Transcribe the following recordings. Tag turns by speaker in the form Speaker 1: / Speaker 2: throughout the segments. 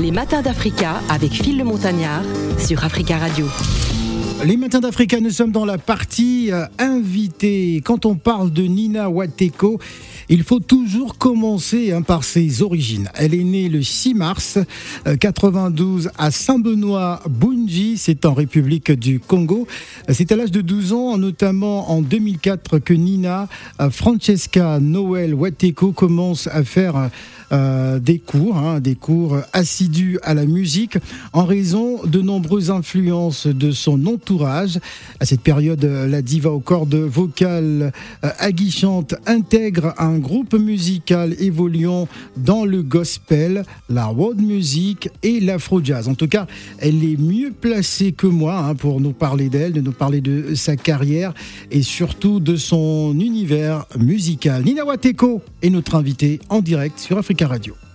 Speaker 1: Les matins d'Africa avec Phil le Montagnard sur Africa Radio.
Speaker 2: Les matins d'Africa, nous sommes dans la partie euh, invitée. Quand on parle de Nina Wateko, il faut toujours commencer hein, par ses origines. Elle est née le 6 mars 92 euh, à Saint-Benoît, Bunji, c'est en République du Congo. C'est à l'âge de 12 ans, notamment en 2004, que Nina euh, Francesca Noël Wateko commence à faire euh, des cours, hein, des cours assidus à la musique, en raison de nombreuses influences de son entourage. À cette période, la diva aux cordes vocales aguichantes intègre un groupe musical évoluant dans le gospel, la world music et l'afro jazz. En tout cas, elle est mieux placée que moi hein, pour nous parler d'elle, de nous parler de sa carrière et surtout de son univers musical. Nina Wateko est notre invitée en direct sur Radio.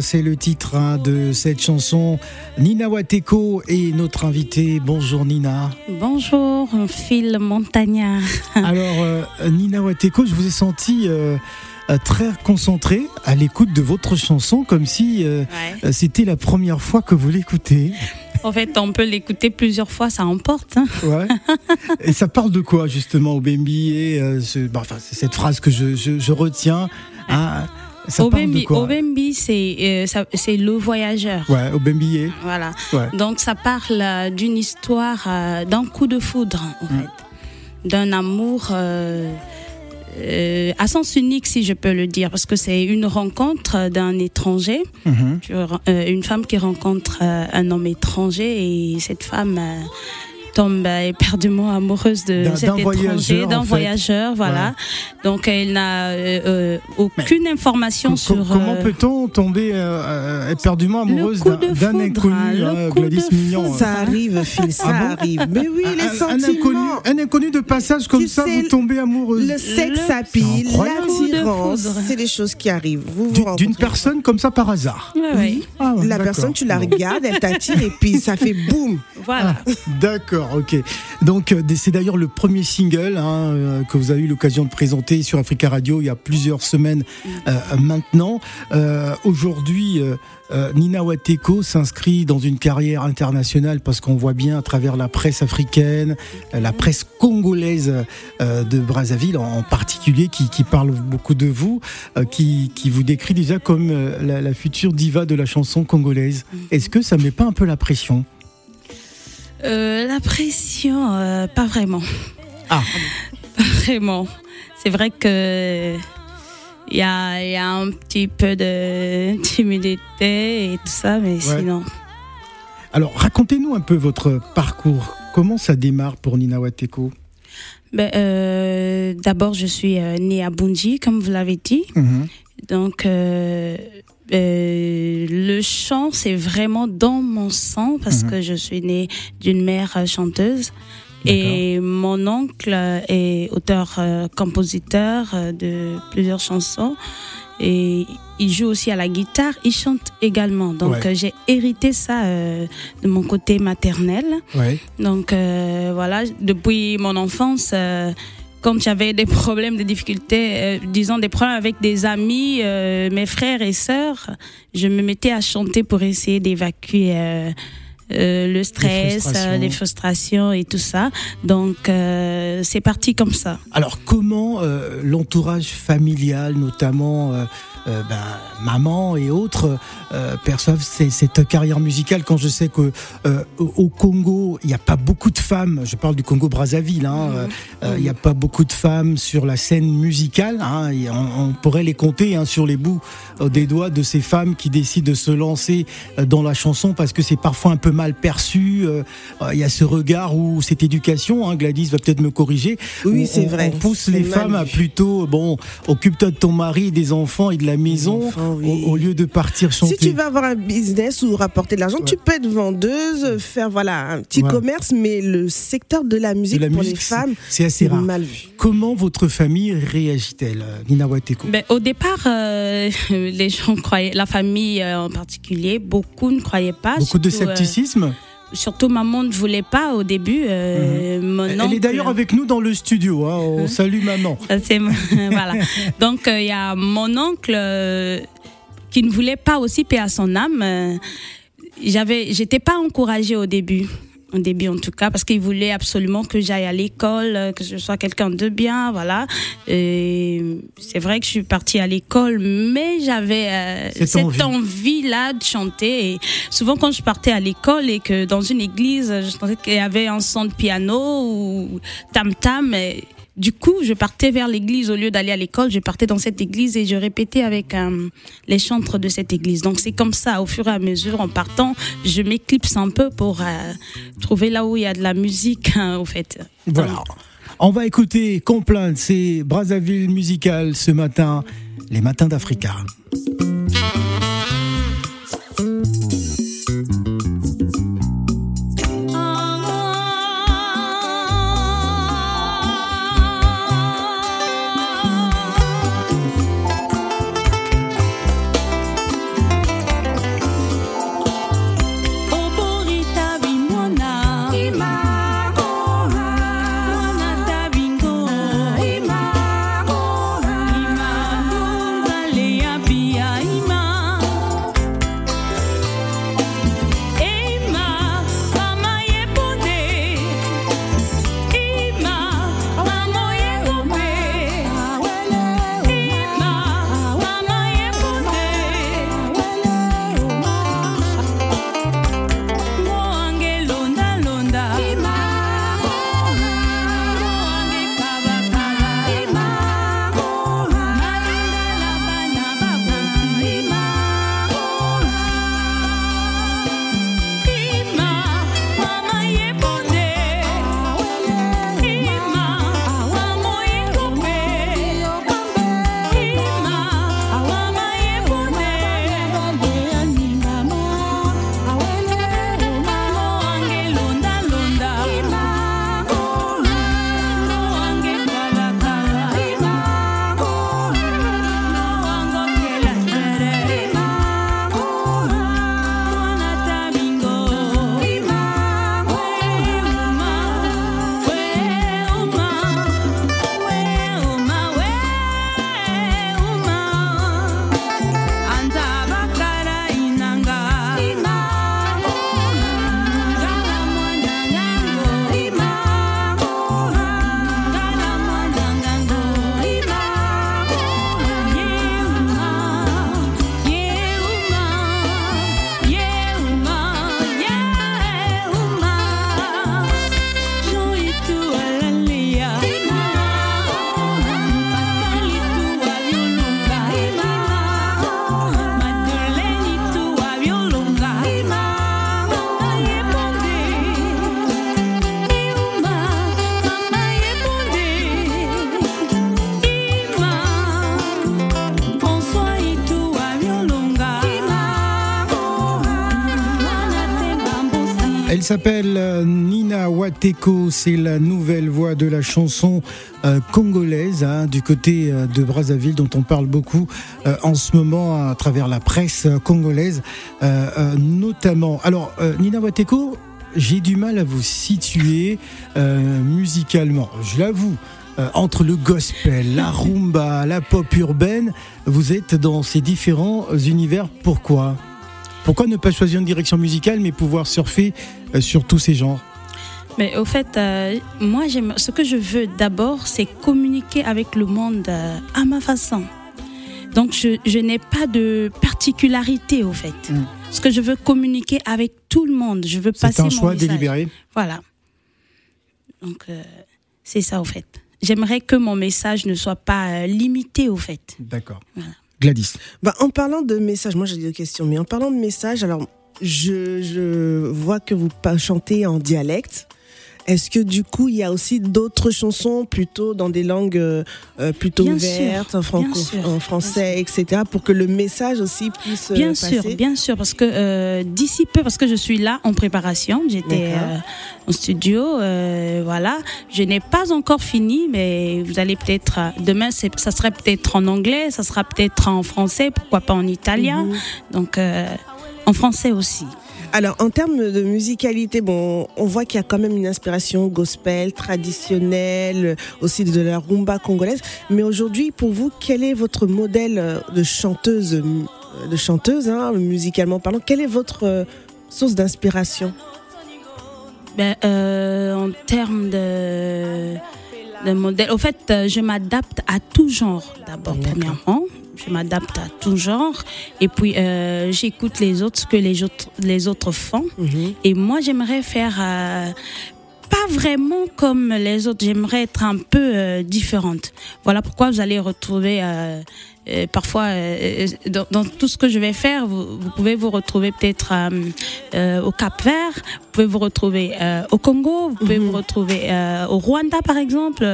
Speaker 2: C'est le titre hein, de cette chanson. Nina Wateko est notre invitée. Bonjour Nina.
Speaker 3: Bonjour Phil Montagnard.
Speaker 2: Alors euh, Nina Wateko, je vous ai senti euh, très concentrée à l'écoute de votre chanson, comme si euh, c'était la première fois que vous l'écoutez.
Speaker 3: En fait, on peut l'écouter plusieurs fois, ça emporte. Hein.
Speaker 2: Ouais. Et ça parle de quoi justement au Bambi et bah, enfin, c'est cette phrase que je, retiens. Hein.
Speaker 3: Obembi, Obembi c'est euh, c'est le voyageur.
Speaker 2: Ouais, Obembi.
Speaker 3: Voilà. Donc ça parle euh, d'une histoire, euh, d'un coup de foudre en mm. fait, d'un amour à sens unique, si je peux le dire, parce que c'est une rencontre d'un étranger, mhm. euh, une femme qui rencontre un homme étranger et cette femme tombe éperdument amoureuse de cet étranger, d'un voyageur, voilà. Donc elle n'a euh, euh, aucune information sur.
Speaker 2: Comment euh, peut-on tomber éperdument amoureuse d'un inconnu, Gladys Mignon
Speaker 4: Ça arrive, Phil, ça ah arrive. Mais oui, les sentiments.
Speaker 2: Un inconnu, de passage comme ça, vous tombez amoureuse.
Speaker 4: Le sexe à pile, l'attirance, c'est des choses qui arrivent.
Speaker 2: D'une personne comme ça par hasard.
Speaker 3: Oui.
Speaker 4: Ah la personne, tu la regardes, elle t'attire et puis ça fait boum.
Speaker 3: Voilà.
Speaker 2: Ah, d'accord ok. Donc euh, c'est d'ailleurs le premier single hein, euh, que vous avez eu l'occasion de présenter sur Africa Radio il y a plusieurs semaines euh, maintenant. Aujourd'hui, Nina Wateko s'inscrit dans une carrière internationale parce qu'on voit bien à travers la presse africaine, la presse congolaise de Brazzaville en, particulier, qui, parle beaucoup de vous, qui, vous décrit déjà comme la, la future diva de la chanson congolaise. Est-ce que ça ne met pas un peu la pression?
Speaker 3: Euh, la pression, euh, pas vraiment.
Speaker 2: Ah.
Speaker 3: Pas vraiment. C'est vrai que il y a, y a, un petit peu de timidité et tout ça, mais sinon.
Speaker 2: Alors, racontez-nous un peu votre parcours. Comment ça démarre pour Nina Wateko?
Speaker 3: Ben, euh, D'abord, je suis née à Bunji, comme vous l'avez dit. Mhm. Donc, euh, le chant, c'est vraiment dans mon sang parce mhm. que je suis née d'une mère chanteuse. Et mon oncle est auteur-compositeur euh, de plusieurs chansons. Et il joue aussi à la guitare, il chante également. Donc j'ai hérité ça euh, de mon côté maternel. Donc voilà, depuis mon enfance, quand j'avais des problèmes, des difficultés, euh, disons des problèmes avec des amis, euh, mes frères et sœurs, je me mettais à chanter pour essayer d'évacuer euh, le stress, les frustrations. et tout ça. Donc c'est parti comme ça.
Speaker 2: Alors comment l'entourage familial, notamment euh, ben, maman et autres euh, perçoivent cette carrière musicale quand je sais que euh, au Congo il n'y a pas beaucoup de femmes. Je parle du Congo Brazzaville hein, mhm. il n'y a pas beaucoup de femmes sur la scène musicale hein, on, pourrait les compter hein, sur les bouts des doigts de ces femmes qui décident de se lancer dans la chanson parce que c'est parfois un peu mal perçu il y a ce regard ou cette éducation Gladys va peut-être me corriger
Speaker 4: oui c'est vrai
Speaker 2: on pousse les femmes à plutôt bon occupe-toi de ton mari des enfants et de la maison au, lieu de partir chanter.
Speaker 4: Si tu vas avoir un business ou rapporter de l'argent, tu peux être vendeuse, faire voilà un petit commerce, mais le secteur de la musique pour les femmes, c'est assez mal vu.
Speaker 2: Comment votre famille réagit-elle, Nina Wateko
Speaker 3: ben, Au départ, euh, les gens croyaient, la famille euh, en particulier, beaucoup ne croyaient pas.
Speaker 2: Beaucoup de euh, scepticisme
Speaker 3: surtout maman ne voulait pas au début.
Speaker 2: Mhm. Elle est d'ailleurs avec nous dans le studio. Hein. On hein? salue maman.
Speaker 3: voilà. Donc il y a mon oncle qui ne voulait pas aussi payer à son âme. J'avais, j'étais pas encouragée au début au début en tout cas, parce qu'il voulait absolument que j'aille à l'école, euh, que je sois quelqu'un de bien, voilà. c'est vrai que je suis partie à l'école, mais j'avais euh, cette envie-là de chanter. Et souvent quand je partais à l'école et que dans une église, je sentais qu'il y avait un son de piano ou tam-tam, du coup, je partais vers l'église au lieu d'aller à l'école. Je partais dans cette église et je répétais avec euh, les chantres de cette église. Donc c'est comme ça, au fur et à mesure, en partant, je m'éclipse un peu pour euh, trouver là où il y a de la musique, hein, au fait.
Speaker 2: Voilà. On va écouter Complainte, c'est Brazzaville Musical ce matin, les matins d'Africa. Nina Wateko, c'est la nouvelle voix de la chanson euh, congolaise hein, du côté euh, de Brazzaville dont on parle beaucoup en ce moment à travers la presse congolaise notamment. Alors Nina Wateko, j'ai du mal à vous situer musicalement, je l'avoue. entre le gospel, la rumba, la pop urbaine, vous êtes dans ces différents univers. Pourquoi? Pourquoi ne pas choisir une direction musicale mais pouvoir surfer euh, sur tous ces genres?
Speaker 5: Mais au fait, euh, moi, ce que je veux d'abord, c'est communiquer avec le monde euh, à ma façon. Donc, je, n'ai pas de particularité, au fait. Mm. Parce que je veux communiquer avec tout le monde. Je veux passer
Speaker 2: C'est un choix délibéré
Speaker 5: Voilà. Donc, c'est ça, au fait. J'aimerais que mon message ne soit pas limité, au fait.
Speaker 2: D'accord. Voilà. Gladys.
Speaker 4: Bah, en parlant de messages, moi j'ai des questions, mais en parlant de messages, alors je, je vois que vous chantez en dialecte. Est-ce que du coup, il y a aussi d'autres chansons plutôt dans des langues euh, euh, plutôt ouvertes, en, en, français, etc., pour que le message aussi puisse
Speaker 5: euh, bien sûr, bien sûr, parce que d'ici peu, parce que je suis là en préparation, j'étais au studio, voilà, je n'ai pas encore fini, mais vous allez peut-être demain, ça serait peut-être en anglais, ça sera peut-être en français, pourquoi pas en italien, mhm. donc en français aussi.
Speaker 4: Alors, en termes de musicalité, bon, on voit qu'il y a quand même une inspiration gospel, traditionnelle, aussi de la rumba congolaise. Mais aujourd'hui, pour vous, quel est votre modèle de chanteuse, de chanteuse, hein, musicalement parlant? Quelle est votre euh, source d'inspiration?
Speaker 5: Ben, euh, En termes de, de modèle, au fait, euh, je m'adapte à tout genre, d'abord, premièrement je m'adapte à tout genre. Et puis euh, j'écoute les autres ce que les autres les autres font. Mhm. et moi j'aimerais faire euh, pas vraiment comme les autres. J'aimerais être un peu euh, différente. Voilà pourquoi vous allez retrouver parfois dans, tout ce que je vais faire vous, pouvez vous retrouver peut-être au Cap Vert. Vous pouvez vous retrouver au Congo. Vous pouvez mhm. vous retrouver au Rwanda par exemple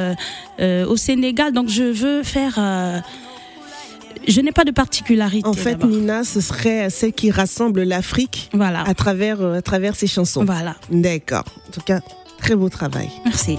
Speaker 5: au Sénégal. Donc je veux faire je n'ai pas de particularité.
Speaker 4: En fait, Nina, ce serait celle qui rassemble l'Afrique voilà. à, travers, euh, à travers ses chansons.
Speaker 5: Voilà.
Speaker 4: D'accord. En tout cas, très beau travail.
Speaker 5: Merci.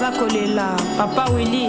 Speaker 5: naza kolela. Papa wili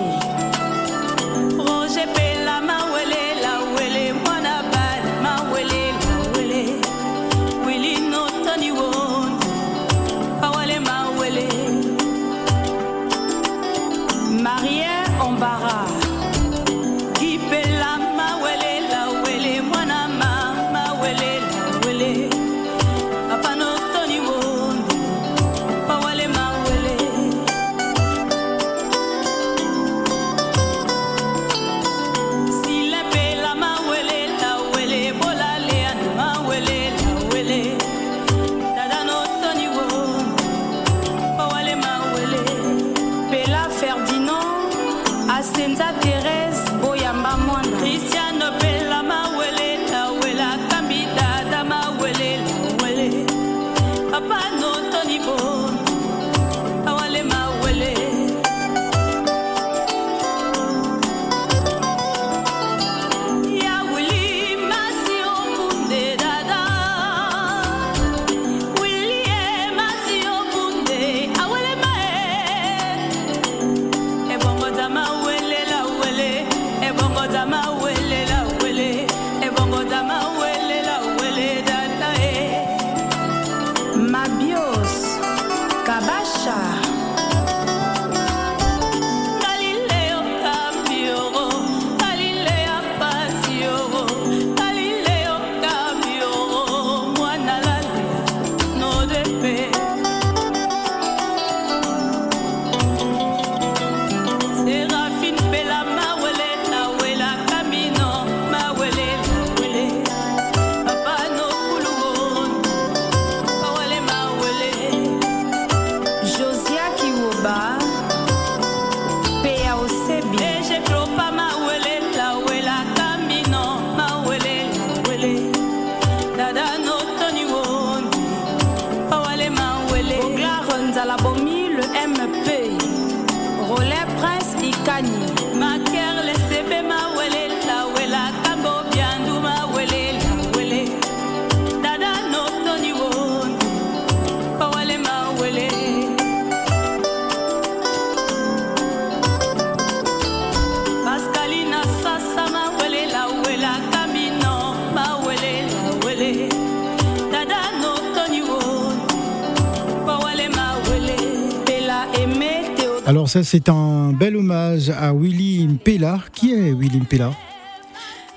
Speaker 2: Alors ça, c'est un bel hommage à Willy Mpella. Qui est Willy Mpella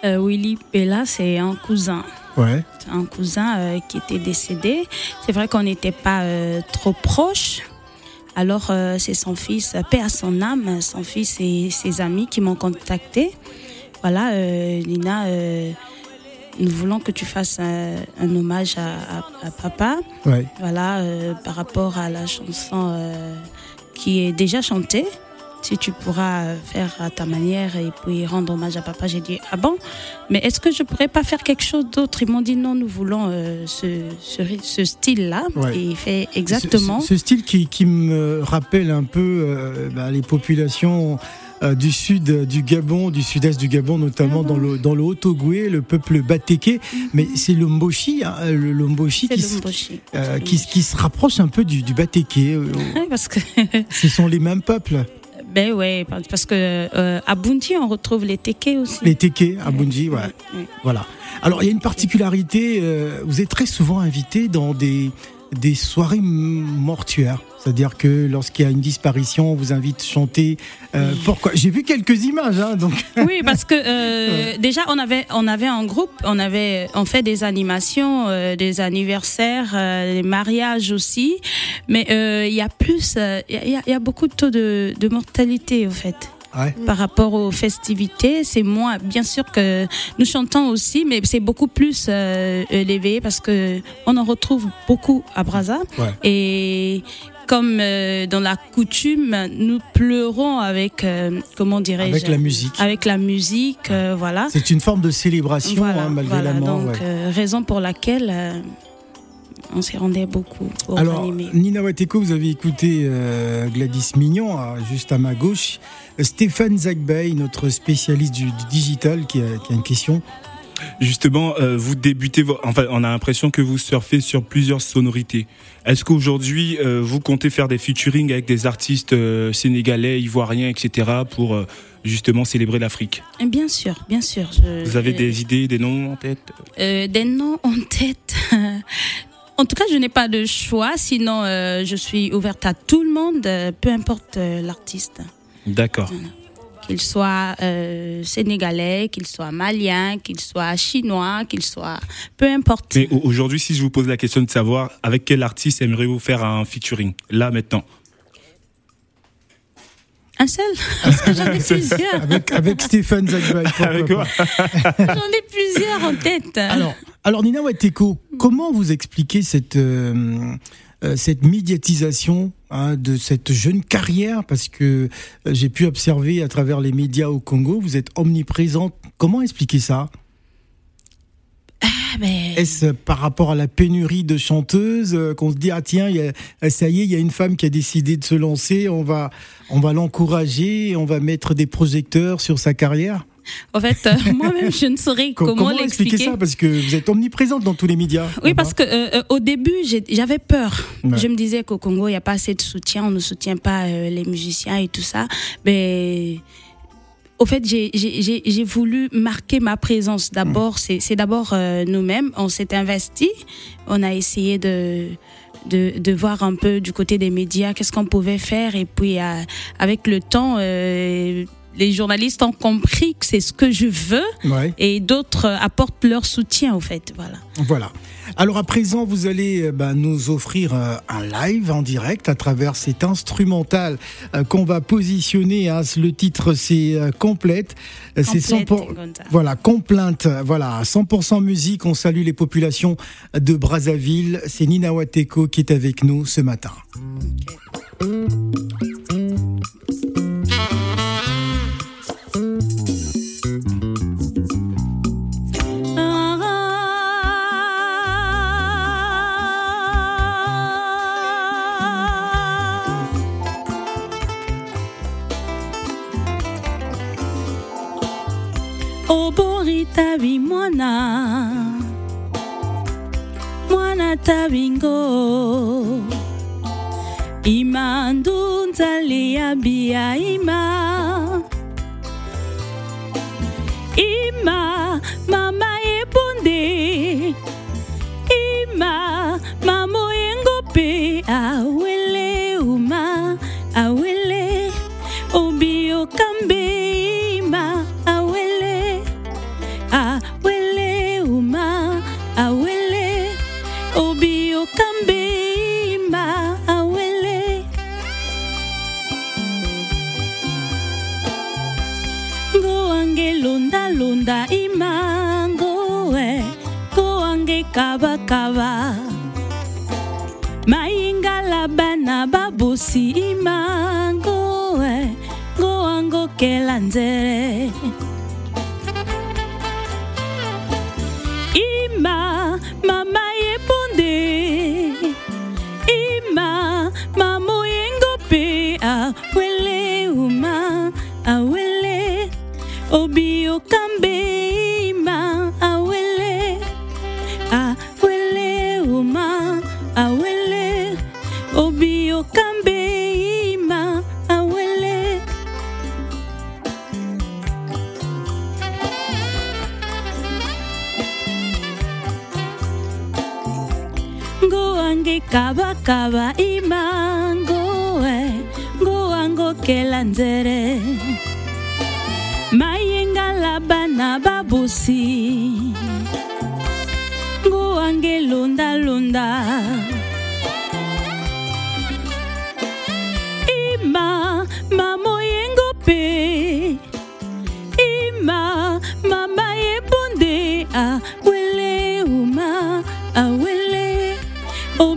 Speaker 3: Euh, Willy Pella, c'est un cousin.
Speaker 2: Ouais.
Speaker 3: C'est un cousin euh, qui était décédé. C'est vrai qu'on n'était pas euh, trop proches. Alors, c'est son fils, paix à son âme, son fils et ses amis qui m'ont contacté. Voilà, Lina, nous voulons que tu fasses un, un hommage à, à- à papa.
Speaker 2: Ouais.
Speaker 3: Voilà, par rapport à la chanson qui est déjà chantée. Si tu pourras faire à ta manière et puis rendre hommage à papa, j'ai dit ah bon, mais est-ce que je pourrais pas faire quelque chose d'autre? Ils m'ont dit non, nous voulons euh, ce, ce, style-là.
Speaker 2: Ouais.
Speaker 3: Et il fait exactement.
Speaker 2: Ce, ce style qui, qui me rappelle un peu euh, bah, les populations du sud euh, du Gabon, du sud-est du Gabon, notamment
Speaker 3: Ah
Speaker 2: dans le dans le Haut-Ogooué, le peuple Batéké. Mais c'est le Mboshi, hein, le, le Mboshi
Speaker 3: C'est
Speaker 2: qui,
Speaker 3: le
Speaker 2: se-
Speaker 3: Mboshi.
Speaker 2: euh, qui, qui se rapproche un peu du, du Batéké. Euh,
Speaker 3: parce que
Speaker 2: Ce sont les mêmes peuples,
Speaker 3: ben ouais, parce que euh, à Bundy on retrouve les Téké aussi.
Speaker 2: les Téké à Bunji. Ouais. Voilà. Alors, il y a une particularité, euh, vous êtes très souvent invité dans des, des soirées mortuaires. C'est-à-dire que lorsqu'il y a une disparition, on vous invite à chanter. Euh, pourquoi? J'ai vu quelques images, hein, donc.
Speaker 3: Oui, parce que euh, déjà on avait on avait un groupe, on avait on fait des animations, euh, des anniversaires, des mariages aussi, mais il y a plus, il y, a, il y a beaucoup de taux de, de mortalité au fait.
Speaker 2: Ouais.
Speaker 3: Par rapport aux festivités, c'est moins. Bien sûr que nous chantons aussi, mais c'est beaucoup plus euh, élevé parce que on en retrouve beaucoup à Brazza.
Speaker 2: Ouais.
Speaker 3: Et comme euh, dans la coutume, nous pleurons avec, euh, comment dirais-je?
Speaker 2: Avec la musique.
Speaker 3: Avec la musique, euh, voilà.
Speaker 2: C'est une forme de célébration,
Speaker 3: Voilà,
Speaker 2: hein, malgré
Speaker 3: voilà.
Speaker 2: la mort.
Speaker 3: Donc,
Speaker 2: ouais.
Speaker 3: raison pour laquelle on s'y rendait beaucoup pour
Speaker 2: Alors. Nina Wateko, vous avez écouté euh, Gladys Mignon, à- juste à ma gauche. Stéphane Zagbay, notre spécialiste du, du digital, qui a, qui a une question.
Speaker 6: Justement, euh, vous débutez, enfin, on a l'impression que vous surfez sur plusieurs sonorités. Est-ce qu'aujourd'hui, euh, vous comptez faire des featuring avec des artistes euh, sénégalais, ivoiriens, etc., pour euh, justement célébrer l'Afrique?
Speaker 3: Bien sûr, bien sûr. je-
Speaker 6: Vous avez
Speaker 3: euh,
Speaker 6: des idées, des noms en tête?
Speaker 3: Euh, des noms en tête. En tout cas, je n'ai pas de choix, sinon euh, je suis ouverte à tout le monde, euh, peu importe euh, l'artiste.
Speaker 6: D'accord.
Speaker 3: Qu'il soit euh, sénégalais, qu'il soit malien, qu'il soit chinois, qu'il soit... Peu importe.
Speaker 6: Mais au- aujourd'hui, si je vous pose la question de savoir avec quel artiste aimeriez-vous faire un featuring, là maintenant?
Speaker 3: Un seul? Parce que j'en ai plusieurs.
Speaker 2: Avec, avec Stéphane Zagbay. pourquoi
Speaker 6: Avec quoi?
Speaker 3: J'en ai plusieurs en tête.
Speaker 2: Alors, alors Nina Wateko, comment vous expliquez cette, euh, euh, cette médiatisation hein, de cette jeune carrière? Parce que euh, j'ai pu observer à travers les médias au Congo, vous êtes omniprésente. Comment expliquer ça?
Speaker 3: Ah, ben,
Speaker 2: Est-ce par rapport à la pénurie de chanteuses euh, qu'on se dit ah tiens y a- ça y est il y a une femme qui a décidé de se lancer on va on va l'encourager on va mettre des projecteurs sur sa carrière?
Speaker 3: En fait, euh, moi-même, je ne saurais
Speaker 2: Co-
Speaker 3: comment,
Speaker 2: expliquer
Speaker 3: l'expliquer.
Speaker 2: ça parce que vous êtes omniprésente dans tous les médias
Speaker 3: Oui, parce que euh, euh, au début, j'avais peur.
Speaker 2: Ouais.
Speaker 3: Je me disais qu'au Congo, il n'y a pas assez de soutien, on ne soutient pas euh, les musiciens et tout ça. Mais au fait, j'ai- voulu marquer ma présence. D'abord, c'est c'est d'abord nous-mêmes. On s'est investi. On a essayé de, de, de voir un peu du côté des médias qu'est-ce qu'on pouvait faire. Et puis, avec le temps, euh, les journalistes ont compris que c'est ce que je veux
Speaker 2: Ouais.
Speaker 3: et d'autres apportent leur soutien, au fait. Voilà.
Speaker 2: Voilà. Alors à présent, vous allez euh, bah, nous offrir euh, un live en direct à travers cet instrumental euh, qu'on va positionner. hein. Le titre, c'est euh, complète. C'est 100
Speaker 3: Complète, Gonza.
Speaker 2: Voilà, complainte. Voilà, 100% musique. On salue les populations de Brazzaville. C'est Nina Wateko qui est avec nous ce matin.
Speaker 3: kaba kaba. Mayingala bana babusi imangoe eh, ngoangokela nzele kaba imangoe eh, ngoango kelanzere mayengala na babusi lunda lunda.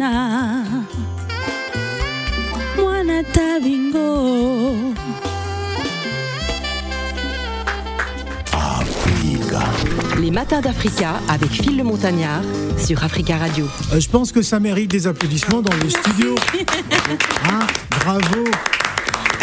Speaker 3: mwana mwana tabingo
Speaker 1: Les matins d'Africa avec Phil le Montagnard sur Africa Radio.
Speaker 2: Euh, je pense que ça mérite des applaudissements dans le studio. Hein, bravo.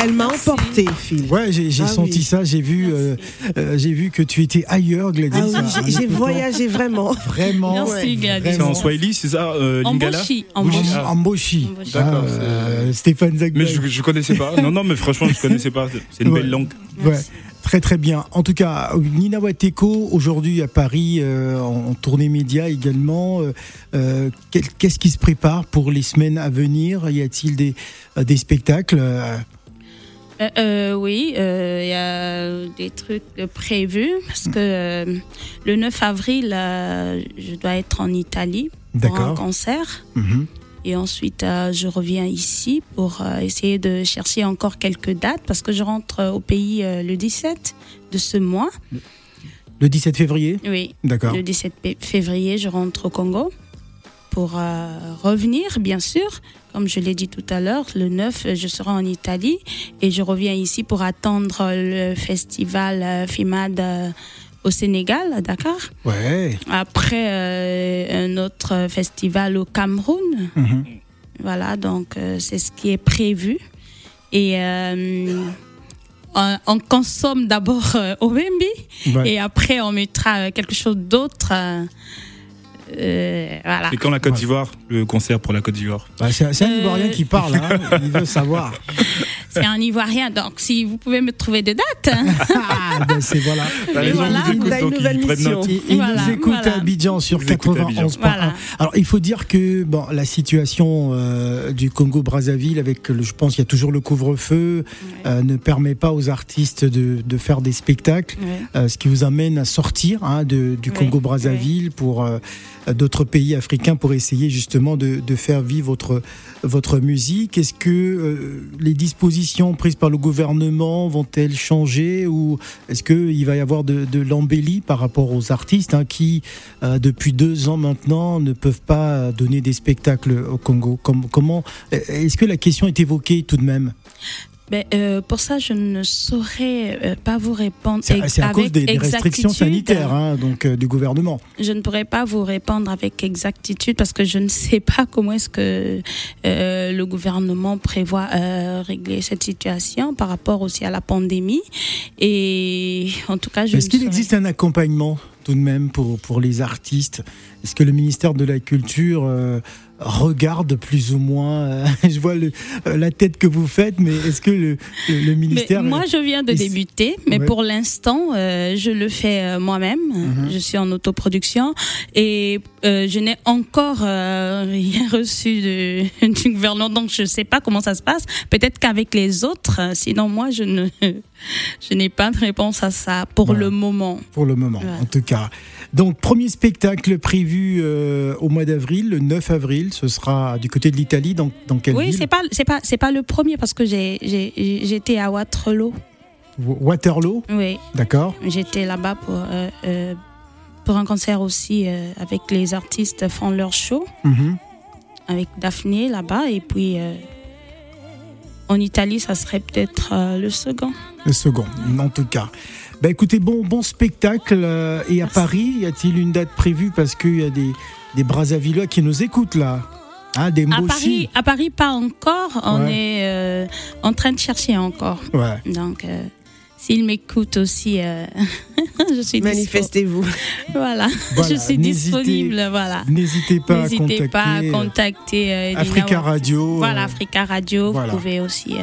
Speaker 4: Elle m'a emporté, Phil.
Speaker 2: Ouais, j'ai j'ai
Speaker 4: Ah
Speaker 2: senti
Speaker 4: oui.
Speaker 2: ça. J'ai vu, euh, euh, j'ai vu que tu étais ailleurs, Gladys.
Speaker 4: Ah oui, j'ai- voyagé vraiment.
Speaker 2: Vraiment.
Speaker 3: Merci, Gladys.
Speaker 6: C'est
Speaker 2: vraiment.
Speaker 6: en Swahili, c'est ça, euh, Lingala
Speaker 3: Emboshi,
Speaker 6: Emboshi,
Speaker 3: emboshi.
Speaker 6: ah.
Speaker 2: Amboshi.
Speaker 3: Amboshi.
Speaker 6: D'accord,
Speaker 2: Ah, euh, Stéphane Zagbe.
Speaker 6: Mais je, je connaissais pas. Non, non, mais franchement, je connaissais pas. C'est une
Speaker 2: Ouais.
Speaker 6: belle langue.
Speaker 2: Ouais, très très bien. En tout cas, Nina Wateko, aujourd'hui à Paris, euh, en tournée média également. euh, Qu'est-ce qui se prépare pour les semaines à venir? Y a-t-il des, des spectacles euh,
Speaker 3: Euh, euh, oui, euh, il y a des trucs euh, prévus parce que euh, le 9 avril, euh, je dois être en Italie pour un concert.
Speaker 2: Mhm.
Speaker 3: Et ensuite, euh, je reviens ici pour euh, essayer de chercher encore quelques dates parce que je rentre euh, au pays euh, le 17 de ce mois.
Speaker 2: Le 17 février
Speaker 3: Oui,
Speaker 2: D'accord.
Speaker 3: le 17 pe- février, je rentre au Congo pour euh, revenir, bien sûr. Comme je l'ai dit tout à l'heure, le 9, euh, je serai en Italie et je reviens ici pour attendre le festival euh, FIMAD euh, au Sénégal, à Dakar.
Speaker 2: Ouais.
Speaker 3: Après, euh, un autre festival au Cameroun.
Speaker 2: Mhm.
Speaker 3: Voilà, donc euh, c'est ce qui est prévu. Et euh, on, on consomme d'abord euh, au Wemby
Speaker 2: Ouais.
Speaker 3: et après on mettra euh, quelque chose d'autre. Euh, voilà.
Speaker 6: Et quand la Côte
Speaker 2: Ouais.
Speaker 6: d'Ivoire, le concert pour la Côte d'Ivoire
Speaker 2: Bah, c'est c'est un
Speaker 3: Euh,
Speaker 2: Ivoirien qui parle, hein. il veut savoir.
Speaker 3: C'est un Ivoirien, donc si vous pouvez me trouver des dates.
Speaker 2: Ah, ben, c'est voilà.
Speaker 6: Bah, les gens
Speaker 3: voilà,
Speaker 6: vous écoutent, donc ils
Speaker 4: nouvelle
Speaker 6: prennent
Speaker 4: mission.
Speaker 6: note.
Speaker 2: Il, il
Speaker 3: Voilà,
Speaker 2: nous écoute
Speaker 3: voilà.
Speaker 2: à Abidjan sur
Speaker 6: Vous écoutez à
Speaker 2: 91.1.
Speaker 3: Voilà.
Speaker 2: Alors il faut dire que bon, la situation euh, du Congo Brazzaville, avec le, je pense qu'il y a toujours le couvre-feu, euh, ne permet pas aux artistes de, de faire des spectacles.
Speaker 3: Ouais.
Speaker 2: Euh, ce qui vous amène à sortir hein, de, du
Speaker 3: Oui,
Speaker 2: Congo Brazzaville pour euh, d'autres pays africains pour essayer justement de, de faire vivre votre, votre musique. Est-ce que euh, les dispositions prises par le gouvernement vont-elles changer ou est-ce qu'il va y avoir de, de l'embellie par rapport aux artistes hein, qui, euh, depuis deux ans maintenant, ne peuvent pas donner des spectacles au Congo? Comment Est-ce que la question est évoquée tout de même?
Speaker 3: Euh, pour ça, je ne saurais euh, pas vous répondre.
Speaker 2: C'est à cause des, restrictions sanitaires hein, donc, euh, du gouvernement.
Speaker 3: Je ne pourrais pas vous répondre avec exactitude parce que je ne sais pas comment est-ce que le gouvernement prévoit régler cette situation par rapport aussi à la pandémie. Et en tout cas, je.
Speaker 2: Est-ce qu'il existe un accompagnement tout de même pour, pour les artistes? Est-ce que le ministère de la Culture regarde plus ou moins euh, Je vois le, euh, la tête que vous faites, mais est-ce que le, le, ministère...
Speaker 3: Mais moi, je viens de débuter, mais ouais. pour l'instant, euh, je le fais euh, moi-même. Mm -hmm. Je suis en autoproduction et euh, je n'ai encore rien reçu de, du gouvernement, donc je ne sais pas comment ça se passe. Peut-être qu'avec les autres, sinon moi, je ne... Je n'ai pas de réponse à ça pour voilà. le moment.
Speaker 2: Pour le moment, en tout cas. Donc, premier spectacle prévu euh, au mois d'avril, le 9 avril, ce sera du côté de l'Italie. Dans, dans quelle
Speaker 3: oui,
Speaker 2: ville
Speaker 3: c'est pas, c'est pas, c'est pas le premier parce que j'étais à Waterloo.
Speaker 2: Waterloo
Speaker 3: Oui.
Speaker 2: D'accord.
Speaker 3: J'étais là-bas pour, euh, euh, pour un concert aussi avec les artistes font leur show.
Speaker 2: -hmm.
Speaker 3: Avec Daphné là-bas et puis en Italie, ça serait peut-être le second.
Speaker 2: Le second, en tout cas. Bah écoutez, bon, bon spectacle. Euh, et à Merci. Paris, y a-t-il une date prévue? Parce qu'il y a des, des Brazzavillois qui nous écoutent là. Hein, des
Speaker 3: à Paris, à Paris, pas encore. On
Speaker 2: Ouais.
Speaker 3: est euh, en train de chercher encore.
Speaker 2: Ouais.
Speaker 3: Donc, euh, s'ils m'écoutent aussi, euh, je suis
Speaker 4: Manifestez-vous.
Speaker 3: Voilà.
Speaker 2: Voilà,
Speaker 3: je suis disponible. Voilà.
Speaker 2: N'hésitez pas à contacter,
Speaker 3: pas à contacter Lina
Speaker 2: Africa Radio.
Speaker 3: Voilà, Africa Radio.
Speaker 2: voilà.
Speaker 3: Vous pouvez aussi.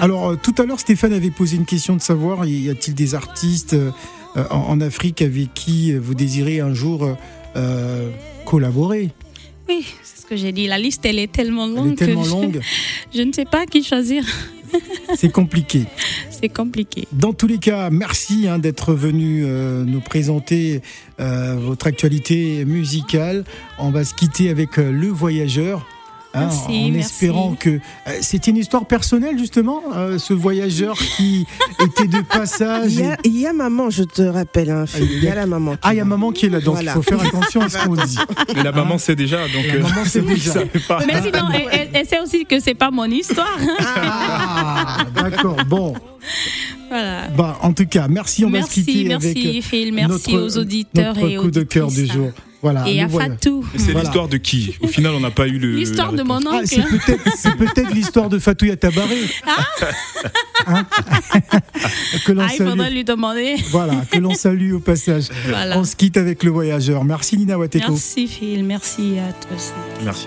Speaker 2: Alors, euh, tout à l'heure, Stéphane avait posé une question de savoir y a-t-il des artistes euh, euh, en, en Afrique avec qui vous désirez un jour euh, collaborer?
Speaker 3: Oui, c'est ce que j'ai dit. La liste, elle est tellement longue
Speaker 2: Elle est tellement
Speaker 3: que je-
Speaker 2: longue,
Speaker 3: je ne sais pas qui choisir.
Speaker 2: c'est compliqué.
Speaker 3: C'est compliqué.
Speaker 2: Dans tous les cas, merci hein, d'être venu euh, nous présenter euh, votre actualité musicale. On va se quitter avec euh, Le Voyageur. Hein,
Speaker 3: Merci,
Speaker 2: en
Speaker 3: merci.
Speaker 2: espérant que euh, c'était une histoire personnelle justement, euh, ce voyageur qui était de passage.
Speaker 4: Il y, a, il y a maman, je te rappelle, hein, Phil, il y a la maman.
Speaker 2: Ah, il y a maman qui est là, donc il
Speaker 4: Voilà.
Speaker 2: faut faire attention à ce qu'on dit.
Speaker 6: Mais la maman sait déjà, donc.
Speaker 2: La maman sait déjà.
Speaker 6: pas.
Speaker 3: Mais sinon, elle, elle- elle sait aussi que c'est pas mon histoire.
Speaker 2: Ah, d'accord. Bon,
Speaker 3: voilà.
Speaker 2: bah, en tout cas, merci. On va se
Speaker 3: Merci,
Speaker 2: quitter
Speaker 3: merci
Speaker 2: avec
Speaker 3: Phil, merci
Speaker 2: notre,
Speaker 3: aux auditeurs
Speaker 2: notre
Speaker 3: et
Speaker 2: coup de cœur du jour. Voilà.
Speaker 3: Et
Speaker 2: le
Speaker 3: à
Speaker 2: voilà.
Speaker 3: Fatou.
Speaker 6: C'est
Speaker 2: Voilà.
Speaker 6: l'histoire de qui? Au final, on n'a pas eu le.
Speaker 3: L'histoire de mon
Speaker 6: réponse.
Speaker 2: Ah, c'est
Speaker 3: oncle.
Speaker 2: peut-être c'est peut-être l'histoire de Fatou Tabaré. Hein que l'on
Speaker 3: Ah, il
Speaker 2: salue.
Speaker 3: faudrait lui demander.
Speaker 2: Voilà, que l'on salue au passage.
Speaker 3: Voilà.
Speaker 2: On se quitte avec le voyageur. Merci Nina Wateko.
Speaker 3: Merci Phil, merci à toi aussi.
Speaker 6: Merci.